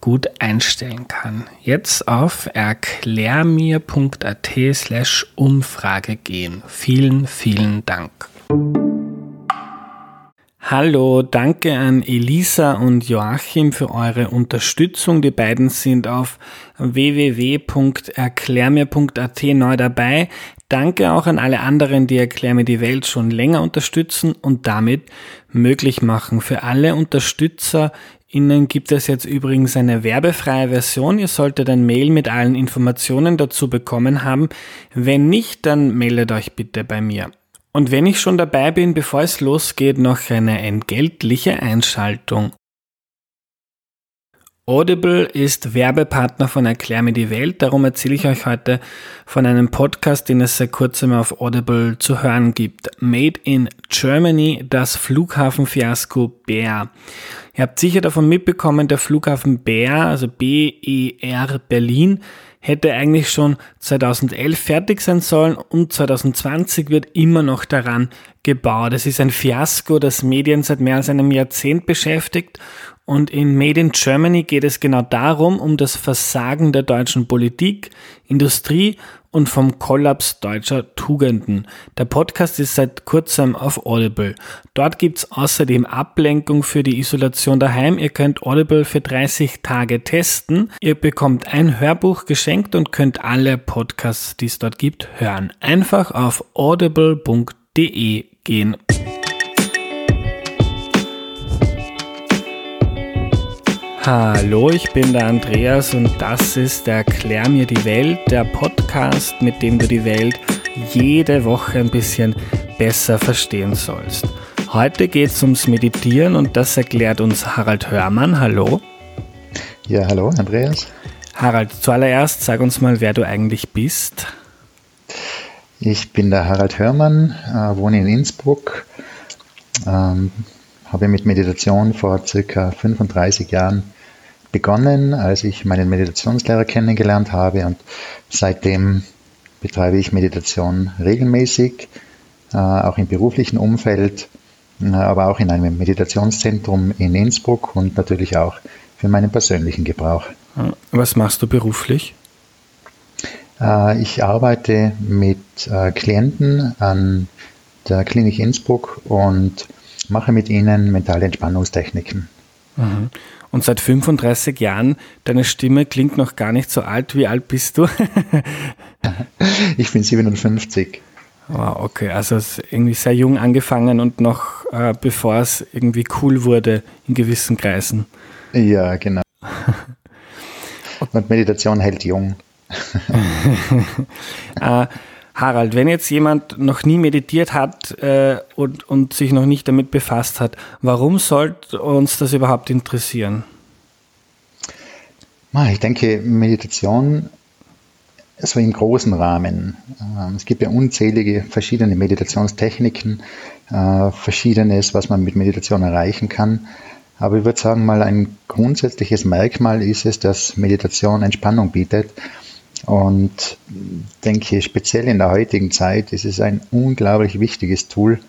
gut einstellen kann. Jetzt auf erklärmir.at slash Umfrage gehen. Vielen, vielen Dank. Hallo, danke an Elisa und Joachim für eure Unterstützung. Die beiden sind auf www.erklärmir.at neu dabei. Danke auch an alle anderen, die Erklär mir die Welt schon länger unterstützen und damit möglich machen. Für alle Unterstützer Ihnen gibt es jetzt übrigens eine werbefreie Version. Ihr solltet ein Mail mit allen Informationen dazu bekommen haben. Wenn nicht, dann meldet euch bitte bei mir. Und wenn ich schon dabei bin, bevor es losgeht, noch eine entgeltliche Einschaltung. Audible ist Werbepartner von Erklär mir die Welt, darum erzähle ich euch heute von einem Podcast, den es seit kurzem auf Audible zu hören gibt. Made in Germany, das Flughafenfiasko Bär. Ihr habt sicher davon mitbekommen, der Flughafen Bär, also BER Berlin, hätte eigentlich schon 2011 fertig sein sollen und 2020 wird immer noch daran gebaut. Es ist ein Fiasko, das Medien seit mehr als einem Jahrzehnt beschäftigt und in Made in Germany geht es genau darum, um das Versagen der deutschen Politik, Industrie und vom Kollaps deutscher Tugenden. Der Podcast ist seit kurzem auf Audible. Dort gibt's außerdem Ablenkung für die Isolation daheim. Ihr könnt Audible für 30 Tage testen. Ihr bekommt ein Hörbuch geschenkt und könnt alle Podcasts, die es dort gibt, hören. Einfach auf audible.de gehen. Hallo, ich bin der Andreas und das ist der Erklär mir die Welt, der Podcast, mit dem du die Welt jede Woche ein bisschen besser verstehen sollst. Heute geht es ums Meditieren und das erklärt uns Harald Hörmann. Hallo. Ja, hallo, Andreas. Harald, zuallererst sag uns mal, wer du eigentlich bist. Ich bin der Harald Hörmann, äh, wohne in Innsbruck, ähm, habe mit Meditation vor circa 35 Jahren begonnen, als ich meinen Meditationslehrer kennengelernt habe und seitdem betreibe ich Meditation regelmäßig, äh, auch im beruflichen Umfeld, äh, aber auch in einem Meditationszentrum in Innsbruck und natürlich auch für meinen persönlichen Gebrauch. Was machst du beruflich? Äh, ich arbeite mit Klienten an der Klinik Innsbruck und mache mit ihnen mentale Entspannungstechniken. Mhm. Und seit 35 Jahren, deine Stimme klingt noch gar nicht so alt. Wie alt bist du? ich bin 57. Wow, okay, also es ist irgendwie sehr jung angefangen und noch äh, bevor es irgendwie cool wurde in gewissen Kreisen. Ja, genau. und Meditation hält jung. äh, Harald, wenn jetzt jemand noch nie meditiert hat äh, und, und sich noch nicht damit befasst hat, warum sollte uns das überhaupt interessieren? Ich denke, Meditation so im großen Rahmen. Ähm, es gibt ja unzählige verschiedene Meditationstechniken, äh, verschiedenes, was man mit Meditation erreichen kann. Aber ich würde sagen, mal ein grundsätzliches Merkmal ist es, dass Meditation Entspannung bietet und denke, speziell in der heutigen Zeit ist es ein unglaublich wichtiges Tool,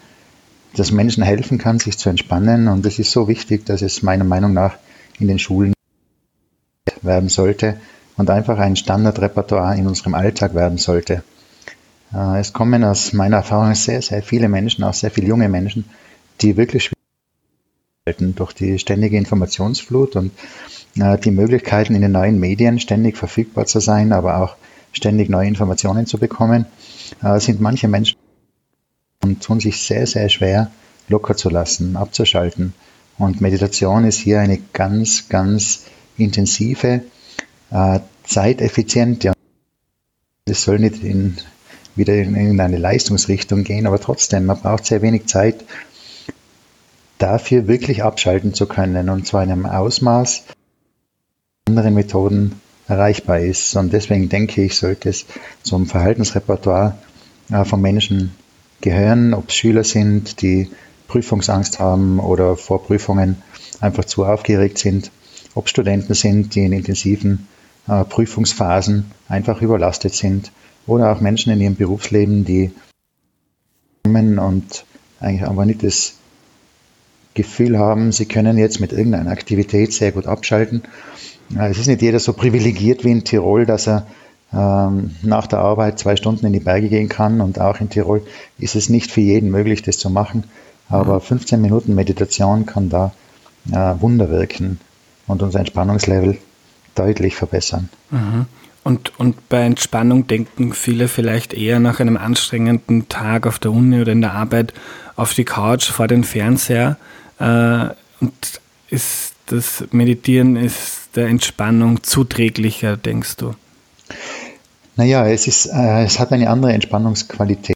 das Menschen helfen kann, sich zu entspannen. Und es ist so wichtig, dass es meiner Meinung nach in den Schulen werden sollte und einfach ein Standardrepertoire in unserem Alltag werden sollte. Äh, es kommen aus meiner Erfahrung sehr, sehr viele Menschen, auch sehr viele junge Menschen, die wirklich durch die ständige Informationsflut und die Möglichkeiten in den neuen Medien ständig verfügbar zu sein, aber auch ständig neue Informationen zu bekommen, äh, sind manche Menschen und tun sich sehr, sehr schwer, locker zu lassen, abzuschalten. Und Meditation ist hier eine ganz, ganz intensive, äh, zeiteffiziente. Es soll nicht in, wieder in irgendeine Leistungsrichtung gehen, aber trotzdem, man braucht sehr wenig Zeit, dafür wirklich abschalten zu können und zwar in einem Ausmaß, anderen Methoden erreichbar ist. Und deswegen denke ich, sollte es zum Verhaltensrepertoire äh, von Menschen gehören, ob es Schüler sind, die Prüfungsangst haben oder vor Prüfungen einfach zu aufgeregt sind, ob Studenten sind, die in intensiven äh, Prüfungsphasen einfach überlastet sind oder auch Menschen in ihrem Berufsleben, die kommen und eigentlich aber nicht das Gefühl haben, sie können jetzt mit irgendeiner Aktivität sehr gut abschalten. Es ist nicht jeder so privilegiert wie in Tirol, dass er ähm, nach der Arbeit zwei Stunden in die Berge gehen kann und auch in Tirol ist es nicht für jeden möglich, das zu machen. Aber 15 mhm. Minuten Meditation kann da äh, Wunder wirken und unser Entspannungslevel deutlich verbessern. Mhm. Und, und bei Entspannung denken viele vielleicht eher nach einem anstrengenden Tag auf der Uni oder in der Arbeit auf die Couch vor den Fernseher. Äh, und ist das Meditieren ist der Entspannung zuträglicher, denkst du? Naja, es, ist, äh, es hat eine andere Entspannungsqualität.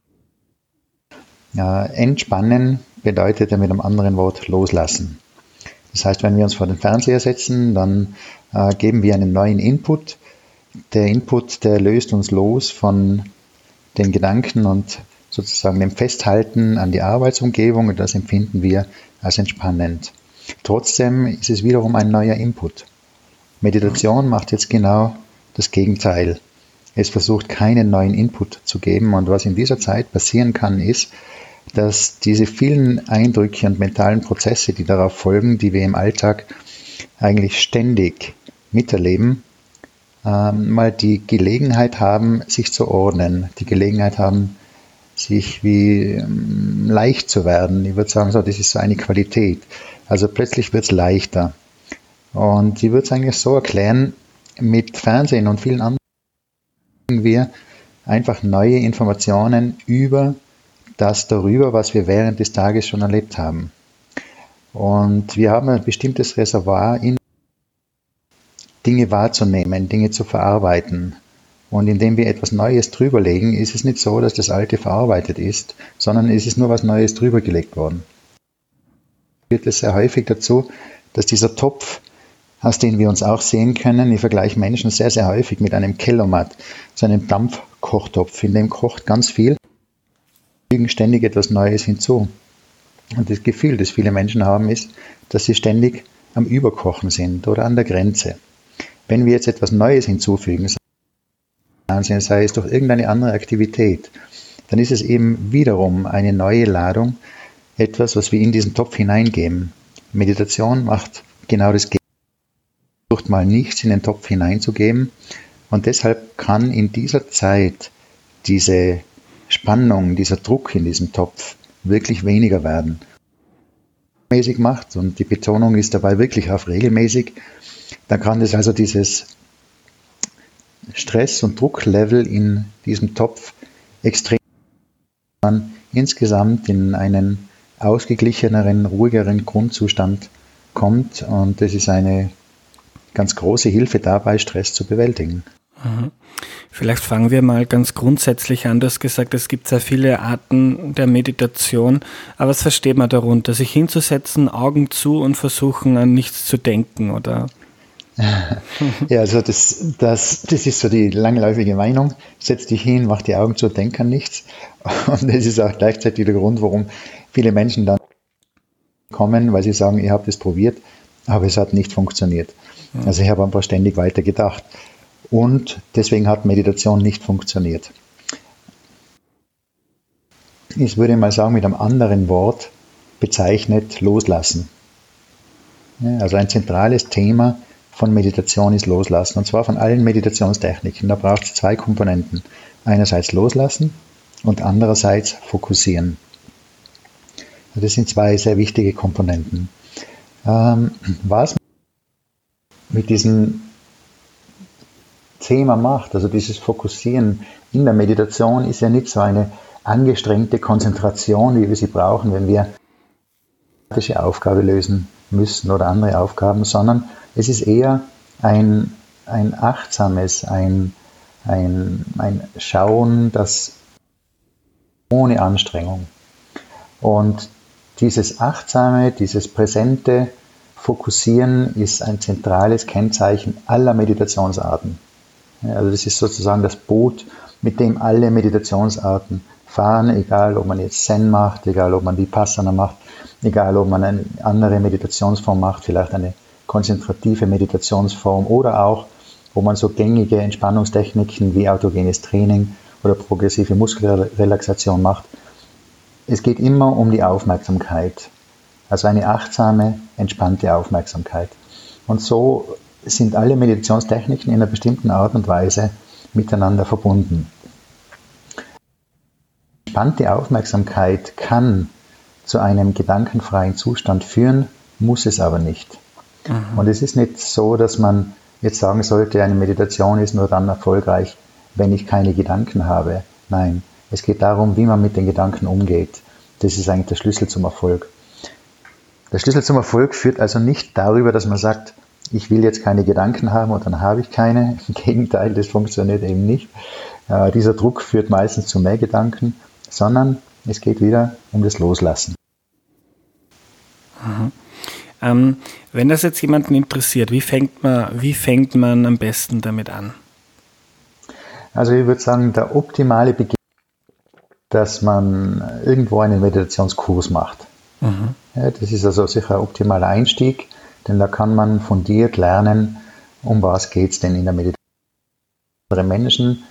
Ja, entspannen bedeutet ja mit einem anderen Wort loslassen. Das heißt, wenn wir uns vor den Fernseher setzen, dann äh, geben wir einen neuen Input. Der Input, der löst uns los von den Gedanken und sozusagen dem Festhalten an die Arbeitsumgebung und das empfinden wir als entspannend. Trotzdem ist es wiederum ein neuer Input. Meditation macht jetzt genau das Gegenteil. Es versucht keinen neuen Input zu geben und was in dieser Zeit passieren kann, ist, dass diese vielen Eindrücke und mentalen Prozesse, die darauf folgen, die wir im Alltag eigentlich ständig miterleben, ähm, mal die Gelegenheit haben, sich zu ordnen, die Gelegenheit haben, sich wie ähm, leicht zu werden. Ich würde sagen, so, das ist so eine Qualität. Also plötzlich wird es leichter. Und ich würde es eigentlich so erklären, mit Fernsehen und vielen anderen wir einfach neue Informationen über das darüber, was wir während des Tages schon erlebt haben. Und wir haben ein bestimmtes Reservoir in Dinge wahrzunehmen, Dinge zu verarbeiten. Und indem wir etwas Neues drüberlegen, ist es nicht so, dass das Alte verarbeitet ist, sondern es ist nur was Neues drübergelegt worden. Führt es sehr häufig dazu, dass dieser Topf, aus dem wir uns auch sehen können, ich vergleiche Menschen sehr, sehr häufig mit einem Kellomat, so einem Dampfkochtopf, in dem kocht ganz viel, fügen ständig etwas Neues hinzu. Und das Gefühl, das viele Menschen haben, ist, dass sie ständig am Überkochen sind oder an der Grenze. Wenn wir jetzt etwas Neues hinzufügen, sei es durch irgendeine andere Aktivität, dann ist es eben wiederum eine neue Ladung, etwas, was wir in diesen Topf hineingeben. Meditation macht genau das Gegenteil. Versucht mal nichts in den Topf hineinzugeben und deshalb kann in dieser Zeit diese Spannung, dieser Druck in diesem Topf wirklich weniger werden. Mäßig macht und die Betonung ist dabei wirklich auf regelmäßig, dann kann es also dieses Stress- und Drucklevel in diesem Topf extrem man insgesamt in einen ausgeglicheneren, ruhigeren Grundzustand kommt und das ist eine ganz große Hilfe dabei, Stress zu bewältigen. Vielleicht fangen wir mal ganz grundsätzlich an. Du hast gesagt, es gibt sehr viele Arten der Meditation. Aber was versteht man darunter? Sich hinzusetzen, Augen zu und versuchen, an nichts zu denken, oder? ja, also das, das, das ist so die langläufige Meinung. Setz dich hin, mach die Augen zu, denk an nichts. Und das ist auch gleichzeitig der Grund, warum viele Menschen dann kommen, weil sie sagen, ich habe das probiert, aber es hat nicht funktioniert. Also ich habe einfach ständig weiter gedacht. Und deswegen hat Meditation nicht funktioniert. Ich würde mal sagen, mit einem anderen Wort bezeichnet loslassen. also ein zentrales Thema von Meditation ist Loslassen. Und zwar von allen Meditationstechniken. Da braucht es zwei Komponenten. Einerseits Loslassen und andererseits Fokussieren. Das sind zwei sehr wichtige Komponenten. Ähm, was mit diesem Thema macht, also dieses Fokussieren in der Meditation, ist ja nicht so eine angestrengte Konzentration, wie wir sie brauchen, wenn wir eine Aufgabe lösen müssen oder andere Aufgaben, sondern es ist eher ein, ein achtsames, ein, ein, ein Schauen, das ohne Anstrengung. Und dieses achtsame, dieses präsente Fokussieren ist ein zentrales Kennzeichen aller Meditationsarten. Also das ist sozusagen das Boot, mit dem alle Meditationsarten fahren, egal ob man jetzt Zen macht, egal ob man Vipassana macht, egal ob man eine andere Meditationsform macht, vielleicht eine konzentrative Meditationsform oder auch, wo man so gängige Entspannungstechniken wie autogenes Training oder progressive Muskelrelaxation macht. Es geht immer um die Aufmerksamkeit. Also eine achtsame, entspannte Aufmerksamkeit. Und so sind alle Meditationstechniken in einer bestimmten Art und Weise miteinander verbunden. Entspannte Aufmerksamkeit kann zu einem gedankenfreien Zustand führen, muss es aber nicht. Mhm. Und es ist nicht so, dass man jetzt sagen sollte, eine Meditation ist nur dann erfolgreich, wenn ich keine Gedanken habe. Nein, es geht darum, wie man mit den Gedanken umgeht. Das ist eigentlich der Schlüssel zum Erfolg. Der Schlüssel zum Erfolg führt also nicht darüber, dass man sagt, ich will jetzt keine Gedanken haben und dann habe ich keine. Im Gegenteil, das funktioniert eben nicht. Äh, dieser Druck führt meistens zu mehr Gedanken, sondern es geht wieder um das Loslassen. Mhm. Ähm, wenn das jetzt jemanden interessiert, wie fängt, man, wie fängt man am besten damit an? Also ich würde sagen, der optimale Beginn, dass man irgendwo einen Meditationskurs macht. Mhm. Ja, das ist also sicher ein optimaler Einstieg, denn da kann man fundiert lernen, um was geht es denn in der Meditation. Andere Menschen,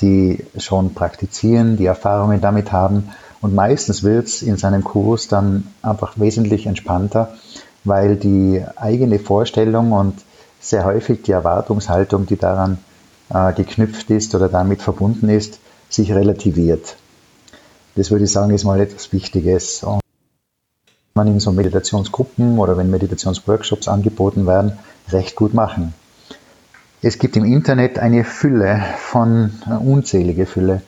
die schon praktizieren, die Erfahrungen damit haben und meistens wird es in seinem Kurs dann einfach wesentlich entspannter, weil die eigene Vorstellung und sehr häufig die Erwartungshaltung, die daran äh, geknüpft ist oder damit verbunden ist, sich relativiert. Das würde ich sagen, ist mal etwas Wichtiges. Und man in so Meditationsgruppen oder wenn Meditationsworkshops angeboten werden, recht gut machen. Es gibt im Internet eine Fülle von, äh, unzählige Fülle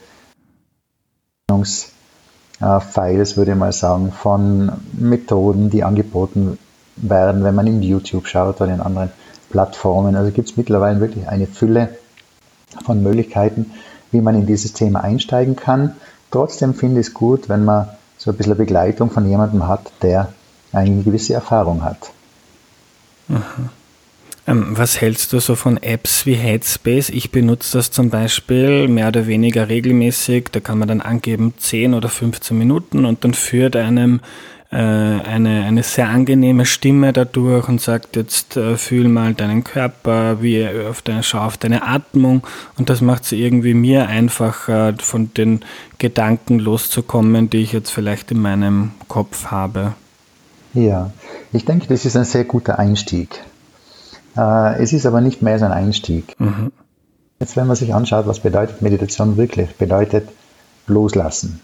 Files, würde ich mal sagen, von Methoden, die angeboten werden, wenn man in YouTube schaut oder in anderen Plattformen. Also gibt es mittlerweile wirklich eine Fülle von Möglichkeiten, wie man in dieses Thema einsteigen kann. Trotzdem finde ich es gut, wenn man so ein bisschen Begleitung von jemandem hat, der eine gewisse Erfahrung hat. Ähm, was hältst du so von Apps wie Headspace? Ich benutze das zum Beispiel mehr oder weniger regelmäßig. Da kann man dann angeben 10 oder 15 Minuten und dann führt einem eine, eine sehr angenehme Stimme dadurch und sagt jetzt äh, fühl mal deinen Körper, wie auf deine, schau auf deine Atmung und das macht es irgendwie mir einfacher von den Gedanken loszukommen, die ich jetzt vielleicht in meinem Kopf habe. Ja, ich denke, das ist ein sehr guter Einstieg. Äh, es ist aber nicht mehr so ein Einstieg. Mhm. Jetzt, wenn man sich anschaut, was bedeutet Meditation wirklich, bedeutet loslassen.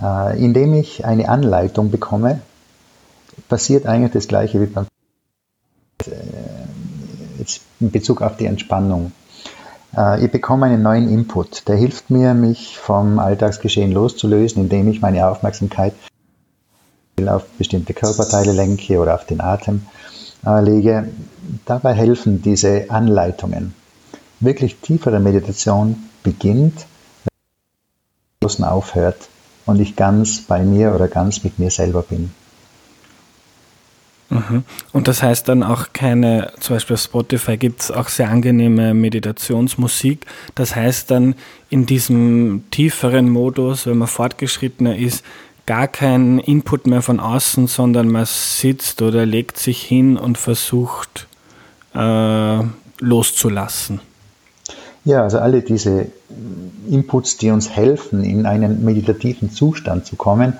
Äh, indem ich eine Anleitung bekomme, passiert eigentlich das Gleiche wie beim äh, jetzt in Bezug auf die Entspannung. Ich bekomme einen neuen Input, der hilft mir, mich vom Alltagsgeschehen loszulösen, indem ich meine Aufmerksamkeit auf bestimmte Körperteile lenke oder auf den Atem lege. Dabei helfen diese Anleitungen. Wirklich tiefere Meditation beginnt, wenn es aufhört und ich ganz bei mir oder ganz mit mir selber bin. Mhm. Und das heißt dann auch keine, zum Beispiel auf Spotify gibt es auch sehr angenehme Meditationsmusik. Das heißt dann in diesem tieferen Modus, wenn man fortgeschrittener ist, gar kein Input mehr von außen, sondern man sitzt oder legt sich hin und versucht äh, loszulassen. Ja, also alle diese Inputs, die uns helfen, in einen meditativen Zustand zu kommen,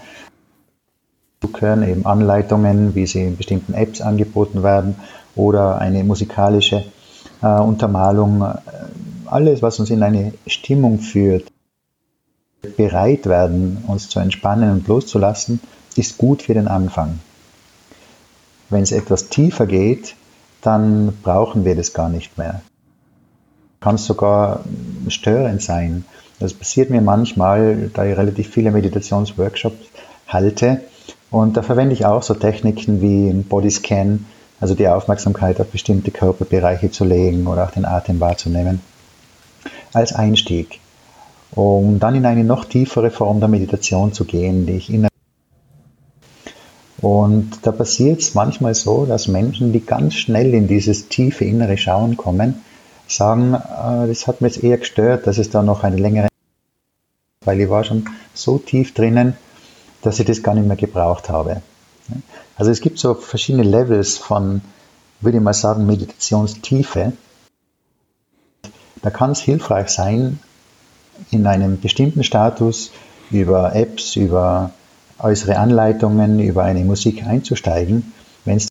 gehören eben Anleitungen, wie sie in bestimmten Apps angeboten werden oder eine musikalische äh, Untermalung. Alles, was uns in eine Stimmung führt, bereit werden, uns zu entspannen und loszulassen, ist gut für den Anfang. Wenn es etwas tiefer geht, dann brauchen wir das gar nicht mehr. Kann sogar störend sein, Das passiert mir manchmal, da ich relativ viele Meditationsworkshops halte. Und da verwende ich auch so Techniken wie ein Bodyscan, also die Aufmerksamkeit auf bestimmte Körperbereiche zu legen oder auch den Atem wahrzunehmen, als Einstieg, um dann in eine noch tiefere Form der Meditation zu gehen, die ich innerlich und da passiert es manchmal so, dass Menschen, die ganz schnell in dieses tiefe innere Schauen kommen, sagen, äh, das hat mir jetzt eher gestört, dass es da noch eine längere, weil ich war schon so tief drinnen, dass ich das gar nicht mehr gebraucht habe. Also es gibt so verschiedene Levels von, würde ich mal sagen, Meditationstiefe. Da kann es hilfreich sein, in einem bestimmten Status über Apps, über äußere Anleitungen, über eine Musik einzusteigen. Wenn es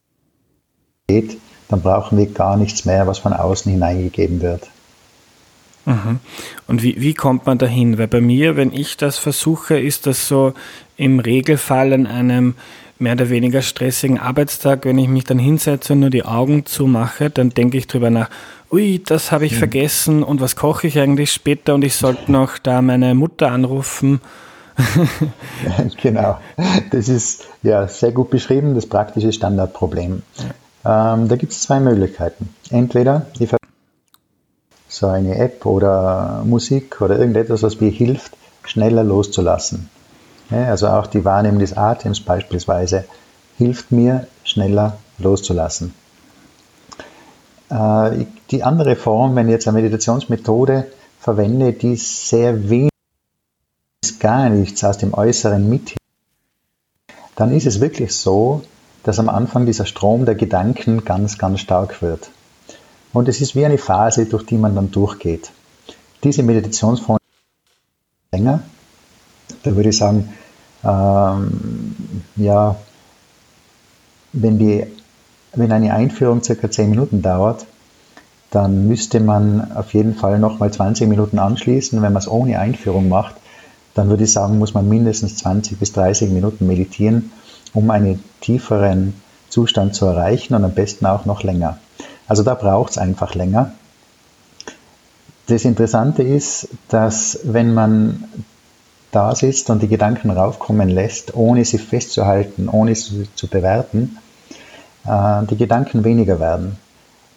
geht, dann brauchen wir gar nichts mehr, was von außen hineingegeben wird. Mhm. Und wie, wie kommt man dahin? Weil bei mir, wenn ich das versuche, ist das so im Regelfall an einem mehr oder weniger stressigen Arbeitstag, wenn ich mich dann hinsetze und nur die Augen zumache, dann denke ich drüber nach, ui, das habe ich mhm. vergessen und was koche ich eigentlich später und ich sollte noch da meine Mutter anrufen. genau, das ist ja sehr gut beschrieben, das praktische Standardproblem. Ähm, da gibt es zwei Möglichkeiten. Entweder ich so eine App oder Musik oder irgendetwas, was mir hilft, schneller loszulassen. Ja, also auch die Wahrnehmung des Atems beispielsweise hilft mir, schneller loszulassen. Äh, die andere Form, wenn ich jetzt eine Meditationsmethode verwende, die sehr wenig gar nichts aus dem Äußeren mit, dann ist es wirklich so, dass am Anfang dieser Strom der Gedanken ganz, ganz stark wird. Und es ist wie eine Phase, durch die man dann durchgeht. Diese Meditationsform länger, da würde ich sagen, ähm, ja, wenn, die, wenn eine Einführung circa 10 Minuten dauert, dann müsste man auf jeden Fall nochmal 20 Minuten anschließen. Wenn man es ohne Einführung macht, dann würde ich sagen, muss man mindestens 20 bis 30 Minuten meditieren, um einen tieferen Zustand zu erreichen und am besten auch noch länger. Also da braucht es einfach länger. Das Interessante ist, dass wenn man da sitzt und die Gedanken raufkommen lässt, ohne sie festzuhalten, ohne sie zu bewerten, äh, die Gedanken weniger werden.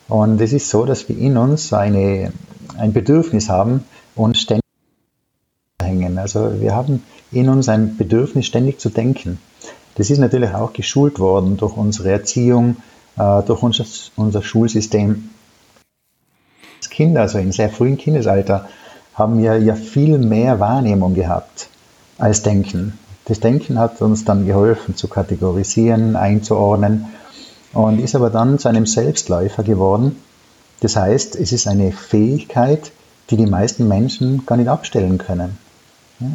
Und es ist so, dass wir in uns eine, ein Bedürfnis haben, uns ständig hängen. Also wir haben in uns ein Bedürfnis, ständig zu denken. Das ist natürlich auch geschult worden durch unsere Erziehung, äh, durch unser, unser Schulsystem. Als Kinder, also im sehr frühen Kindesalter, haben wir ja viel mehr Wahrnehmung gehabt als Denken. Das Denken hat uns dann geholfen zu kategorisieren, einzuordnen und ist aber dann zu einem Selbstläufer geworden. Das heißt, es ist eine Fähigkeit, die die meisten Menschen gar nicht abstellen können.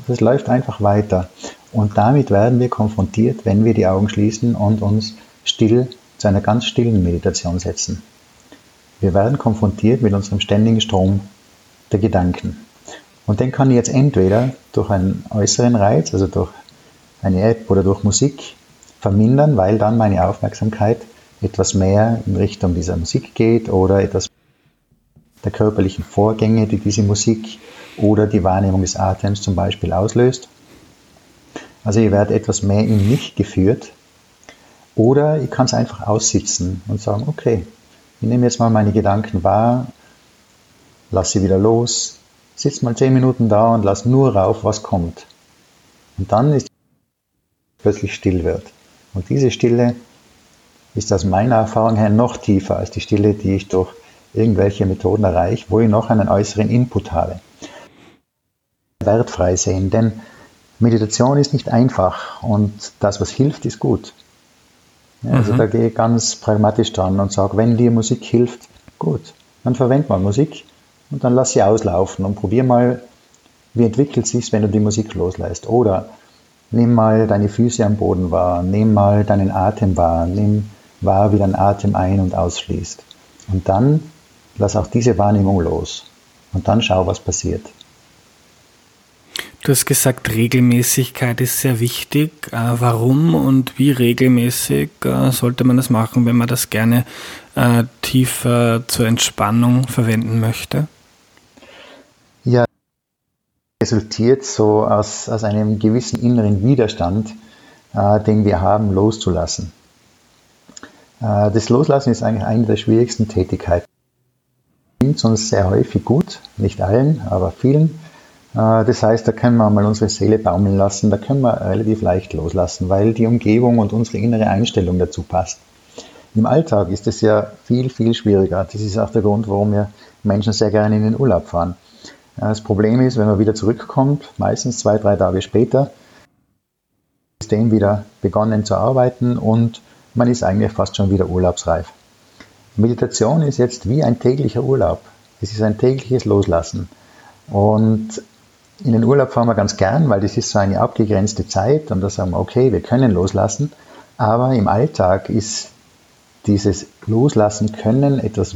Das läuft einfach weiter. Und damit werden wir konfrontiert, wenn wir die Augen schließen und uns still zu einer ganz stillen Meditation setzen. Wir werden konfrontiert mit unserem ständigen Strom der Gedanken. Und den kann ich jetzt entweder durch einen äußeren Reiz, also durch eine App oder durch Musik, vermindern, weil dann meine Aufmerksamkeit etwas mehr in Richtung dieser Musik geht oder etwas der körperlichen Vorgänge, die diese Musik oder die Wahrnehmung des Atems zum Beispiel auslöst. Also ihr werdet etwas mehr in mich geführt. Oder ich kann es einfach aussitzen und sagen, okay, ich nehme jetzt mal meine Gedanken wahr, lass sie wieder los, sitz mal zehn Minuten da und lass nur rauf, was kommt. Und dann ist plötzlich still wird. Und diese Stille ist aus meiner Erfahrung her noch tiefer als die Stille, die ich durch irgendwelche Methoden erreiche, wo ich noch einen äußeren Input habe wertfrei sehen, denn Meditation ist nicht einfach und das, was hilft, ist gut. Ja, also mhm. da gehe ich ganz pragmatisch dran und sage, wenn dir Musik hilft, gut, dann verwend mal Musik und dann lass sie auslaufen und probier mal, wie entwickelt sich's, wenn du die Musik loslässt. Oder nimm mal deine Füße am Boden wahr, nimm mal deinen Atem wahr, nimm wahr, wie dein Atem ein- und ausfließt. Und dann lass auch diese Wahrnehmung los und dann schau, was passiert. Du hast gesagt, Regelmäßigkeit ist sehr wichtig. Äh, warum und wie regelmäßig äh, sollte man das machen, wenn man das gerne äh, tiefer zur Entspannung verwenden möchte? Ja, resultiert so aus, aus einem gewissen inneren Widerstand, den wir haben, loszulassen. Das Loslassen ist eigentlich eine der schwierigsten Tätigkeiten. Uns sehr häufig gut, nicht allen, aber vielen. Äh, das heißt, da können wir mal unsere Seele baumeln lassen, da können wir relativ leicht loslassen, weil die Umgebung und unsere innere Einstellung dazu passt. Im Alltag ist es ja viel, viel schwieriger. Das ist auch der Grund, warum wir Menschen sehr gerne in den Urlaub fahren. Das Problem ist, wenn man wieder zurückkommt, meistens zwei, drei Tage später, ist dem wieder begonnen zu arbeiten und man ist eigentlich fast schon wieder urlaubsreif. Meditation ist jetzt wie ein täglicher Urlaub. Es ist ein tägliches Loslassen. Und in den Urlaub fahren wir ganz gern, weil das ist so eine abgegrenzte Zeit und da sagen wir, okay, wir können loslassen. Aber im Alltag ist dieses Loslassen können etwas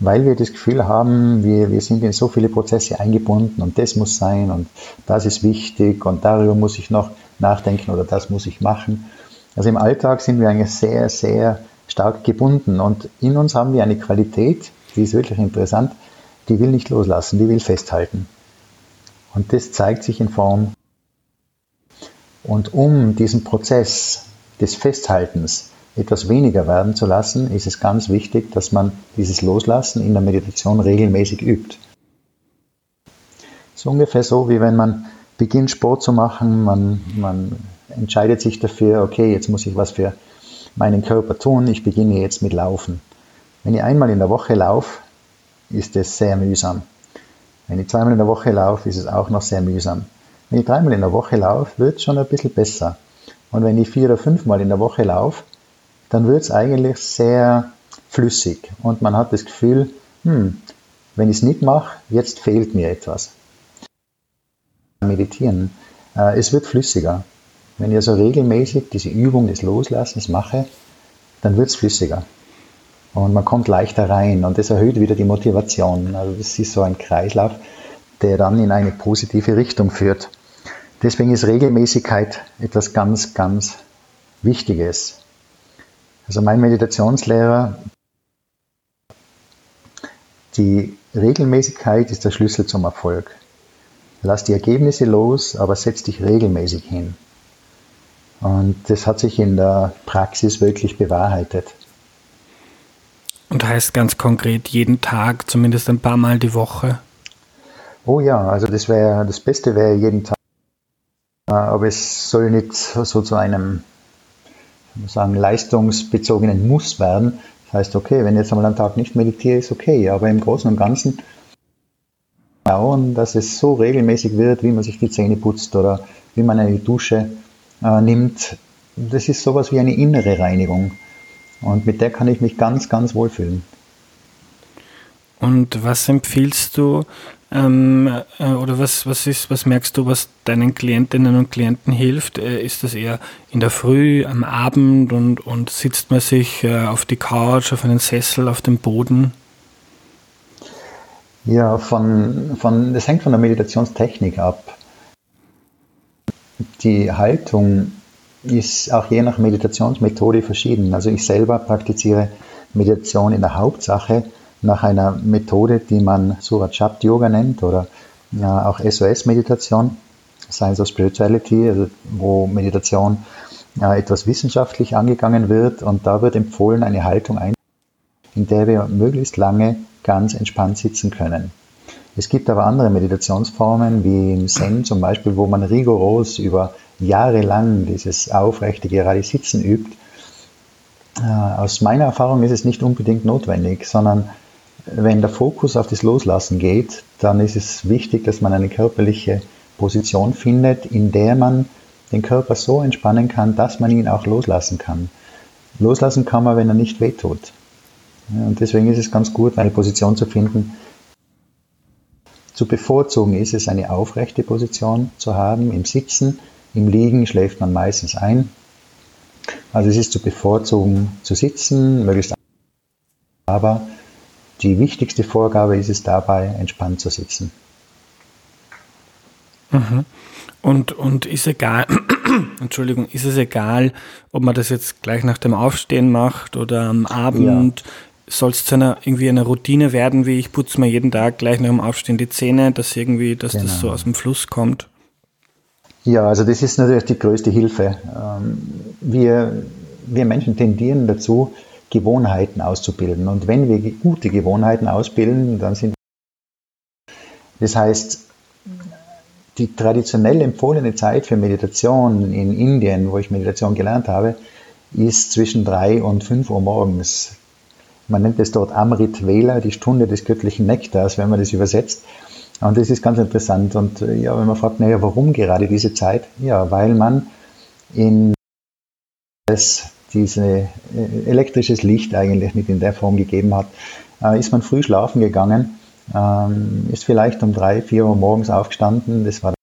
weil wir das Gefühl haben, wir, wir sind in so viele Prozesse eingebunden und das muss sein und das ist wichtig und darüber muss ich noch nachdenken oder das muss ich machen. Also im Alltag sind wir eigentlich sehr, sehr stark gebunden und in uns haben wir eine Qualität, die ist wirklich interessant, die will nicht loslassen, die will festhalten. Und das zeigt sich in Form. Und um diesen Prozess des Festhaltens etwas weniger werden zu lassen, ist es ganz wichtig, dass man dieses Loslassen in der Meditation regelmäßig übt. So ungefähr so, wie wenn man beginnt Sport zu machen, man, man entscheidet sich dafür, okay, jetzt muss ich was für meinen Körper tun, ich beginne jetzt mit Laufen. Wenn ich einmal in der Woche laufe, ist es sehr mühsam. Wenn ich zweimal in der Woche laufe, ist es auch noch sehr mühsam. Wenn ich dreimal in der Woche laufe, wird es schon ein bisschen besser. Und wenn ich vier oder fünfmal in der Woche laufe, dann wird es eigentlich sehr flüssig und man hat das Gefühl, hm, wenn ich es nicht mache, jetzt fehlt mir etwas. Meditieren, äh, es wird flüssiger. Wenn ich also regelmäßig diese Übung des Loslassens mache, dann wird es flüssiger. Und man kommt leichter rein und das erhöht wieder die Motivation. Also das ist so ein Kreislauf, der dann in eine positive Richtung führt. Deswegen ist Regelmäßigkeit etwas ganz, ganz Wichtiges. Also mein Meditationslehrer, die Regelmäßigkeit ist der Schlüssel zum Erfolg. Lass die Ergebnisse los, aber setz dich regelmäßig hin. Und das hat sich in der Praxis wirklich bewahrheitet. Und heißt ganz konkret jeden Tag, zumindest ein paar Mal die Woche? Oh ja, also das wäre das Beste wäre jeden Tag. Aber es soll nicht so zu einem sagen, leistungsbezogenen Muss werden. Das heißt, okay, wenn ich jetzt einmal einen Tag nicht meditiere, ist okay, aber im Großen und Ganzen schauen, dass es so regelmäßig wird, wie man sich die Zähne putzt oder wie man eine Dusche äh, nimmt. Das ist sowas wie eine innere Reinigung. Und mit der kann ich mich ganz, ganz wohl fühlen. Und was empfiehlst du ähm, äh, oder was, was, ist, was merkst du, was deinen Klientinnen und Klienten hilft? Äh, ist das eher in der Früh, am Abend und, und sitzt man sich äh, auf die Couch, auf einen Sessel, auf dem Boden? Ja, von, von, das hängt von der Meditationstechnik ab. Die Haltung ist auch je nach Meditationsmethode verschieden. Also ich selber praktiziere Meditation in der Hauptsache nach einer Methode, die man Surachat Yoga nennt oder ja, auch SOS-Meditation, Science of Spirituality, also wo Meditation ja, etwas wissenschaftlich angegangen wird und da wird empfohlen, eine Haltung ein, in der wir möglichst lange ganz entspannt sitzen können. Es gibt aber andere Meditationsformen, wie im Zen zum Beispiel, wo man rigoros über Jahre lang dieses aufrechte, gerade Sitzen übt. Äh, aus meiner Erfahrung ist es nicht unbedingt notwendig, sondern wenn der Fokus auf das Loslassen geht, dann ist es wichtig, dass man eine körperliche Position findet, in der man den Körper so entspannen kann, dass man ihn auch loslassen kann. Loslassen kann man, wenn er nicht wehtut. und deswegen ist es ganz gut, eine Position zu finden. Zu bevorzugen ist es, eine aufrechte Position zu haben. Im Sitzen, im Liegen schläft man meistens ein. Also es ist zu bevorzugen zu sitzen, möglichst aber die wichtigste Vorgabe ist es dabei, entspannt zu sitzen. Mhm. Und, und ist egal, Entschuldigung, ist es egal, ob man das jetzt gleich nach dem Aufstehen macht oder am Abend? Soll es zu einer irgendwie einer Routine werden, wie ich putze mir jeden Tag gleich nach dem Aufstehen die Zähne, dass irgendwie, dass genau. das so aus dem Fluss kommt? Ja, also das ist natürlich die größte Hilfe. Ähm, wir, wir Menschen tendieren dazu, Gewohnheiten auszubilden. Und wenn wir gute Gewohnheiten ausbilden, dann sind das heißt, die traditionell empfohlene Zeit für Meditation in Indien, wo ich Meditation gelernt habe, ist zwischen drei und fünf Uhr morgens. Man nennt es dort Amrit Vela, die Stunde des göttlichen Nektars, wenn man das übersetzt. Und das ist ganz interessant. Und äh, ja, wenn man fragt, naja, warum gerade diese Zeit? Ja, weil man in das, diese äh, elektrisches Licht eigentlich nicht in der Form gegeben hat, äh, ist man früh schlafen gegangen, ähm, ist vielleicht um drei, vier Uhr morgens aufgestanden, das war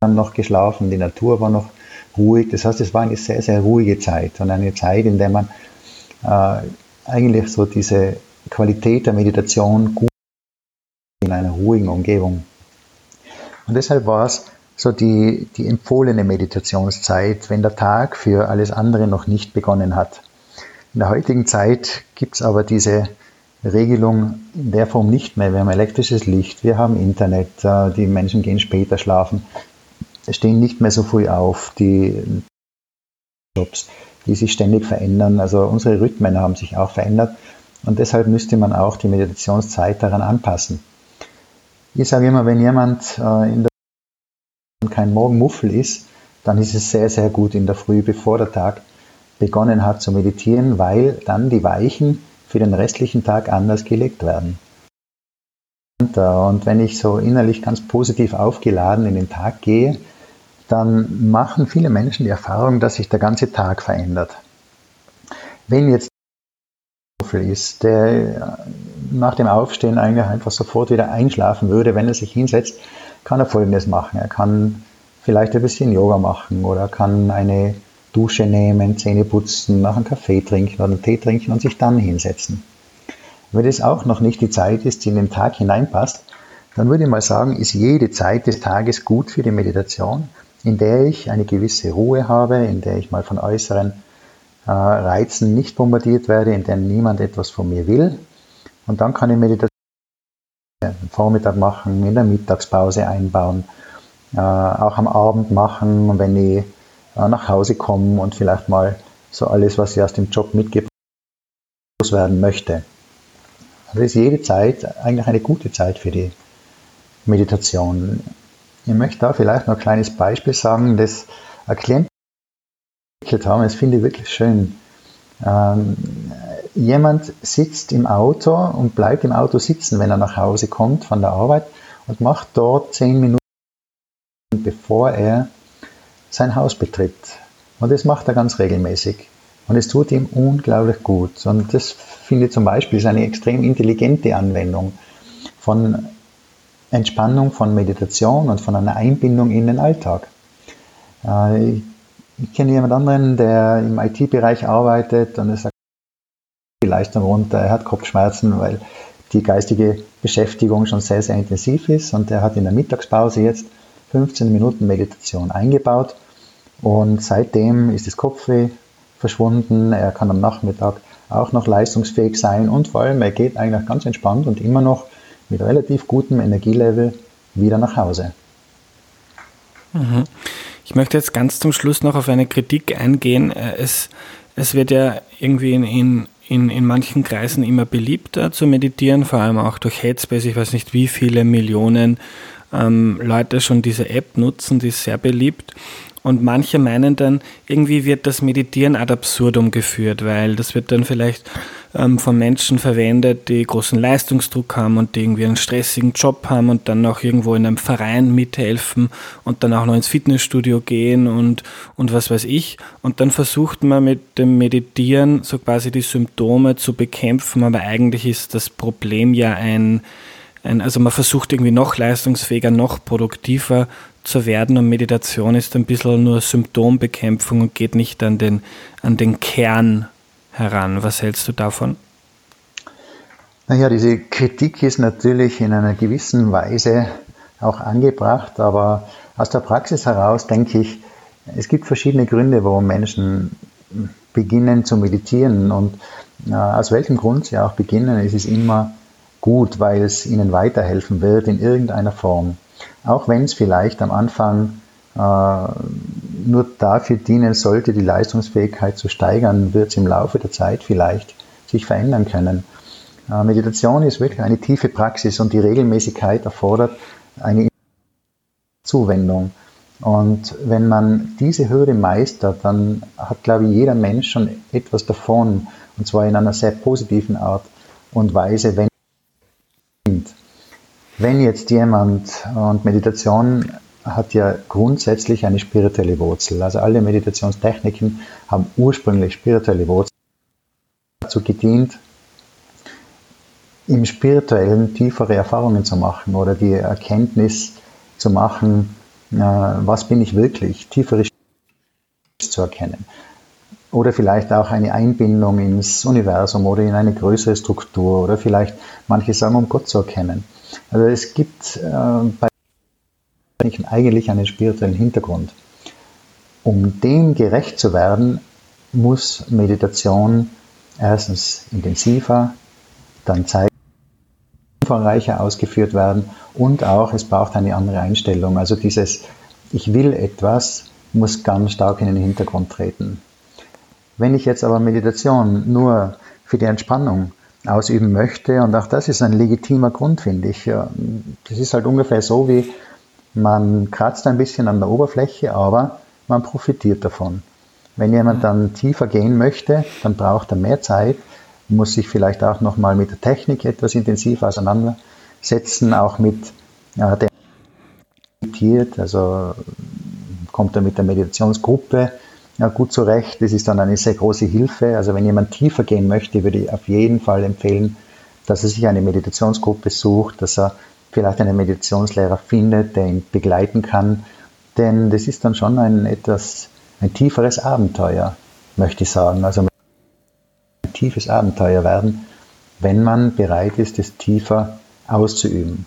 dann noch geschlafen, die Natur war noch ruhig. Das heißt, es war eine sehr, sehr ruhige Zeit und eine Zeit, in der man eigentlich so diese Qualität der Meditation gut in einer ruhigen Umgebung. Und deshalb war es so die, die empfohlene Meditationszeit, wenn der Tag für alles andere noch nicht begonnen hat. In der heutigen Zeit gibt es aber diese Regelung in der Form nicht mehr. Wir haben elektrisches Licht, wir haben Internet, äh, die Menschen gehen später schlafen, stehen nicht mehr so früh auf, die Jobs, die sich ständig verändern. Also unsere Rhythmen haben sich auch verändert und deshalb müsste man auch die Meditationszeit daran anpassen. Ich sage immer, wenn jemand äh, in der kein Morgenmuffel ist, dann ist es sehr, sehr gut in der Früh, bevor der Tag begonnen hat zu meditieren, weil dann die Weichen für den restlichen Tag anders gelegt werden. Und wenn ich so innerlich ganz positiv aufgeladen in den Tag gehe, dann machen viele Menschen die Erfahrung, dass sich der ganze Tag verändert. Wenn jetzt ist, der nach dem Aufstehen eigentlich einfach sofort wieder einschlafen würde, wenn er sich hinsetzt, kann er Folgendes machen. Er kann vielleicht ein bisschen Yoga machen oder kann eine Dusche nehmen, Zähne putzen, noch einen Kaffee trinken oder einen Tee trinken und sich dann hinsetzen. Wenn das auch noch nicht die Zeit ist, die in den Tag hineinpasst, dann würde ich mal sagen, ist jede Zeit des Tages gut für die Meditation, in der ich eine gewisse Ruhe habe, in der ich mal von äußeren äh, Reizen nicht bombardiert werde, in der niemand etwas von mir will. Und dann kann ich Meditation am Vormittag machen, in der Mittagspause einbauen, äh, auch am Abend machen, wenn ich äh, nach Hause komme und vielleicht mal so alles, was ich aus dem Job mitgebracht werden möchte. Also ist jede Zeit eigentlich eine gute Zeit für die Meditation. Ich möchte da vielleicht noch ein kleines Beispiel sagen, das ein Klient entwickelt haben, das finde ich wirklich schön. Ähm, jemand sitzt im Auto und bleibt im Auto sitzen, wenn er nach Hause kommt von der Arbeit und macht dort zehn Minuten, bevor er sein Haus betritt. Und das macht er ganz regelmäßig. Und es tut ihm unglaublich gut. Und das finde ich zum Beispiel eine extrem intelligente Anwendung von Entspannung, von Meditation und von einer Einbindung in den Alltag. Äh, ich kenne jemand anderen, der im IT-Bereich arbeitet und er sagt, die Leistung runter, er hat Kopfschmerzen, weil die geistige Beschäftigung schon sehr, sehr intensiv ist und er hat in der Mittagspause jetzt 15 Minuten Meditation eingebaut und seitdem ist das Kopfweh verschwunden. Er kann am Nachmittag auch noch leistungsfähig sein und vor allem er geht eigentlich ganz entspannt und immer noch mit relativ gutem Energielevel wieder nach Hause. Mhm. Ich möchte jetzt ganz zum Schluss noch auf eine Kritik eingehen. Äh, es, es wird ja irgendwie in, in, in, in manchen Kreisen immer beliebter zu meditieren, vor allem auch durch Headspace. Ich weiß nicht, wie viele Millionen ähm, Leute schon diese App nutzen, die ist sehr beliebt. Und manche meinen dann, irgendwie wird das Meditieren ad absurdum geführt, weil das wird dann vielleicht ähm, von Menschen verwendet, die großen Leistungsdruck haben und die irgendwie einen stressigen Job haben und dann auch irgendwo in einem Verein mithelfen und dann auch noch ins Fitnessstudio gehen und, und was weiß ich. Und dann versucht man mit dem Meditieren so quasi die Symptome zu bekämpfen, aber eigentlich ist das Problem ja ein, ein also man versucht irgendwie noch leistungsfähiger, noch produktiver zu werden und Meditation ist ein bisschen nur Symptombekämpfung und geht nicht an den, an den Kern heran. Was hältst du davon? Naja, diese Kritik ist natürlich in einer gewissen Weise auch angebracht, aber aus der Praxis heraus denke ich, es gibt verschiedene Gründe, warum Menschen beginnen zu meditieren und aus welchem Grund Sie auch beginnen, es ist immer gut, weil es Ihnen weiterhelfen wird in irgendeiner Form. Auch wenn es vielleicht am Anfang äh, nur dafür dienen sollte, die Leistungsfähigkeit zu steigern, wird es im Laufe der Zeit vielleicht sich verändern können. Äh, Meditation ist wirklich eine tiefe Praxis und die Regelmäßigkeit erfordert eine Zuwendung. Und wenn man diese Hürde meistert, dann hat, glaube ich, jeder Mensch schon etwas davon, und zwar in einer sehr positiven Art und Weise, wenn, wenn jetzt jemand, und Meditation hat ja grundsätzlich eine spirituelle Wurzel, also alle Meditationstechniken haben ursprünglich spirituelle Wurzeln dazu gedient, im spirituellen tiefere Erfahrungen zu machen oder die Erkenntnis zu machen, was bin ich wirklich, tiefere zu erkennen. Oder vielleicht auch eine Einbindung ins Universum oder in eine größere Struktur oder vielleicht manche sagen, um Gott zu erkennen. Also es gibt äh, bei eigentlich einen spirituellen Hintergrund. Um dem gerecht zu werden, muss Meditation erstens intensiver, dann Zeit umfangreicher ausgeführt werden und auch es braucht eine andere Einstellung. Also dieses Ich will etwas muss ganz stark in den Hintergrund treten. Wenn ich jetzt aber Meditation nur für die Entspannung ausüben möchte, und auch das ist ein legitimer Grund, finde ich, das ist halt ungefähr so wie man kratzt ein bisschen an der Oberfläche, aber man profitiert davon. Wenn jemand dann tiefer gehen möchte, dann braucht er mehr Zeit, muss sich vielleicht auch nochmal mit der Technik etwas intensiver auseinandersetzen, auch mit ja, der meditiert, also kommt er mit der Meditationsgruppe ja, gut zurecht. Das ist dann eine sehr große Hilfe. Also wenn jemand tiefer gehen möchte, würde ich auf jeden Fall empfehlen, dass er sich eine Meditationsgruppe sucht, dass er vielleicht einen Meditationslehrer findet, der ihn begleiten kann. Denn das ist dann schon ein etwas ein tieferes Abenteuer, möchte ich sagen. Also tiefes Abenteuer werden, wenn man bereit ist, es tiefer auszuüben.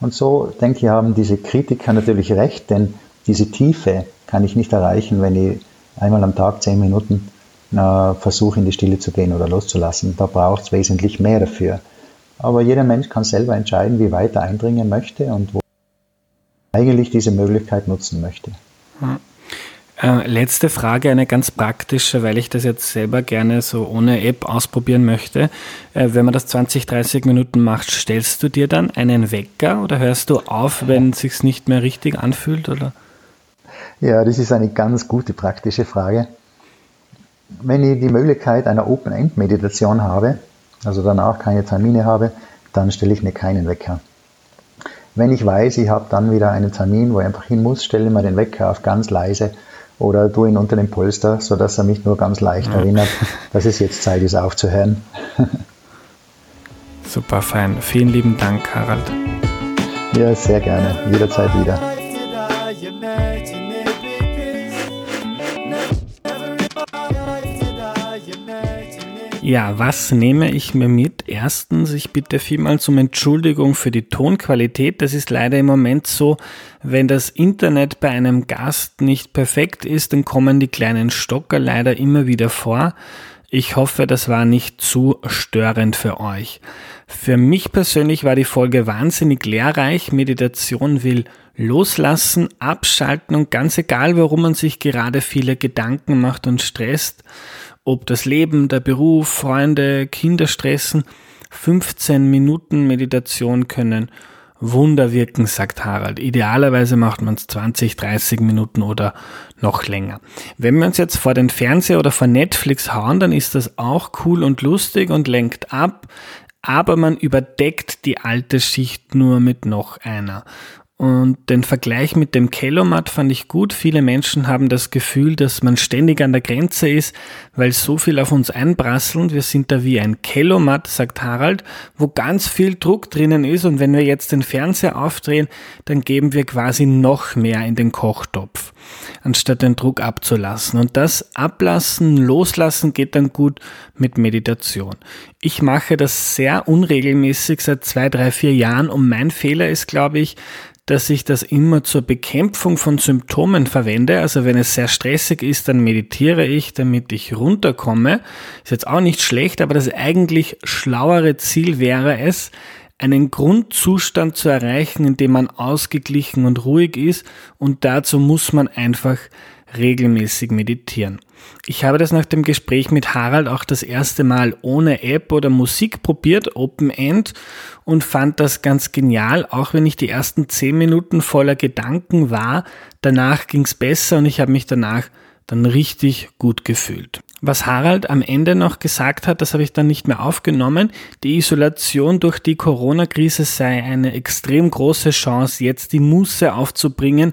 Und so, denke ich, haben diese Kritiker natürlich recht, denn diese Tiefe kann ich nicht erreichen, wenn ich einmal am Tag zehn Minuten äh, versuche, in die Stille zu gehen oder loszulassen. Da braucht es wesentlich mehr dafür. Aber jeder Mensch kann selber entscheiden, wie weit er eindringen möchte und wo er eigentlich diese Möglichkeit nutzen möchte. Hm. Äh, letzte Frage, eine ganz praktische, weil ich das jetzt selber gerne so ohne App ausprobieren möchte. Äh, wenn man das 20, 30 Minuten macht, stellst du dir dann einen Wecker oder hörst du auf, wenn es sich nicht mehr richtig anfühlt? Oder? Ja, das ist eine ganz gute praktische Frage. Wenn ich die Möglichkeit einer Open-End-Meditation habe, also danach keine Termine habe, dann stelle ich mir keinen Wecker. Wenn ich weiß, ich habe dann wieder einen Termin, wo ich einfach hin muss, stelle ich mir den Wecker auf ganz leise oder du ihn unter dem Polster, sodass er mich nur ganz leicht erinnert, dass es jetzt Zeit ist aufzuhören. Super fein. Vielen lieben Dank, Harald. Ja, sehr gerne. Jederzeit wieder. Ja, was nehme ich mir mit? Erstens, ich bitte vielmals um Entschuldigung für die Tonqualität. Das ist leider im Moment so, wenn das Internet bei einem Gast nicht perfekt ist, dann kommen die kleinen Stocker leider immer wieder vor. Ich hoffe, das war nicht zu störend für euch. Für mich persönlich war die Folge wahnsinnig lehrreich. Meditation will loslassen, abschalten und ganz egal, warum man sich gerade viele Gedanken macht und stresst, ob das Leben, der Beruf, Freunde, Kinder stressen. 15 Minuten Meditation können Wunder wirken, sagt Harald. Idealerweise macht man es 20, 30 Minuten oder noch länger. Wenn wir uns jetzt vor den Fernseher oder vor Netflix hauen, dann ist das auch cool und lustig und lenkt ab, aber man überdeckt die alte Schicht nur mit noch einer. Und den Vergleich mit dem Kellomat fand ich gut. Viele Menschen haben das Gefühl, dass man ständig an der Grenze ist, weil so viel auf uns einprasselt. Wir sind da wie ein Kellomat, sagt Harald, wo ganz viel Druck drinnen ist. Und wenn wir jetzt den Fernseher aufdrehen, dann geben wir quasi noch mehr in den Kochtopf, anstatt den Druck abzulassen. Und das Ablassen, Loslassen geht dann gut mit Meditation. Ich mache das sehr unregelmäßig seit zwei, drei, vier Jahren und mein Fehler ist, glaube ich, dass ich das immer zur Bekämpfung von Symptomen verwende. Also wenn es sehr stressig ist, dann meditiere ich, damit ich runterkomme. Ist jetzt auch nicht schlecht, aber das eigentlich schlauere Ziel wäre es, einen Grundzustand zu erreichen, in dem man ausgeglichen und ruhig ist und dazu muss man einfach regelmäßig meditieren. Ich habe das nach dem Gespräch mit Harald auch das erste Mal ohne App oder Musik probiert, Open End, und fand das ganz genial, auch wenn ich die ersten zehn Minuten voller Gedanken war. Danach ging's besser und ich habe mich danach dann richtig gut gefühlt. Was Harald am Ende noch gesagt hat, das habe ich dann nicht mehr aufgenommen. Die Isolation durch die Corona-Krise sei eine extrem große Chance, jetzt die Muße aufzubringen,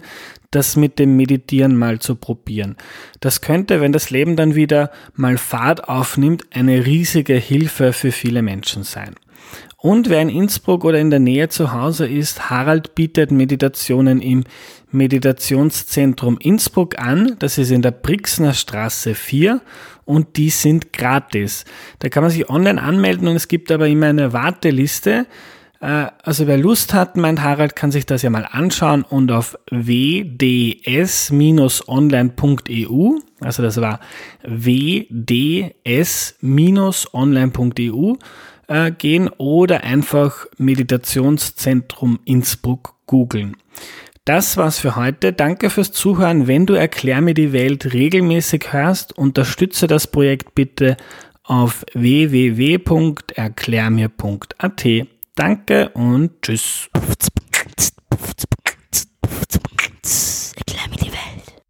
das mit dem Meditieren mal zu probieren. Das könnte, wenn das Leben dann wieder mal Fahrt aufnimmt, eine riesige Hilfe für viele Menschen sein. Und wer in Innsbruck oder in der Nähe zu Hause ist, Harald bietet Meditationen im Meditationszentrum Innsbruck an. Das ist in der Brixner Straße 4 und die sind gratis. Da kann man sich online anmelden und es gibt aber immer eine Warteliste. Äh, also wer Lust hat, meint Harald, kann sich das ja mal anschauen und auf wds-online.eu, also das war wds-online.eu äh, gehen oder einfach Meditationszentrum Innsbruck googeln. Das war's für heute. Danke fürs Zuhören. Wenn du Erklär mir die Welt regelmäßig hörst, unterstütze das Projekt bitte auf www.erklärmir.at. Danke und tschüss.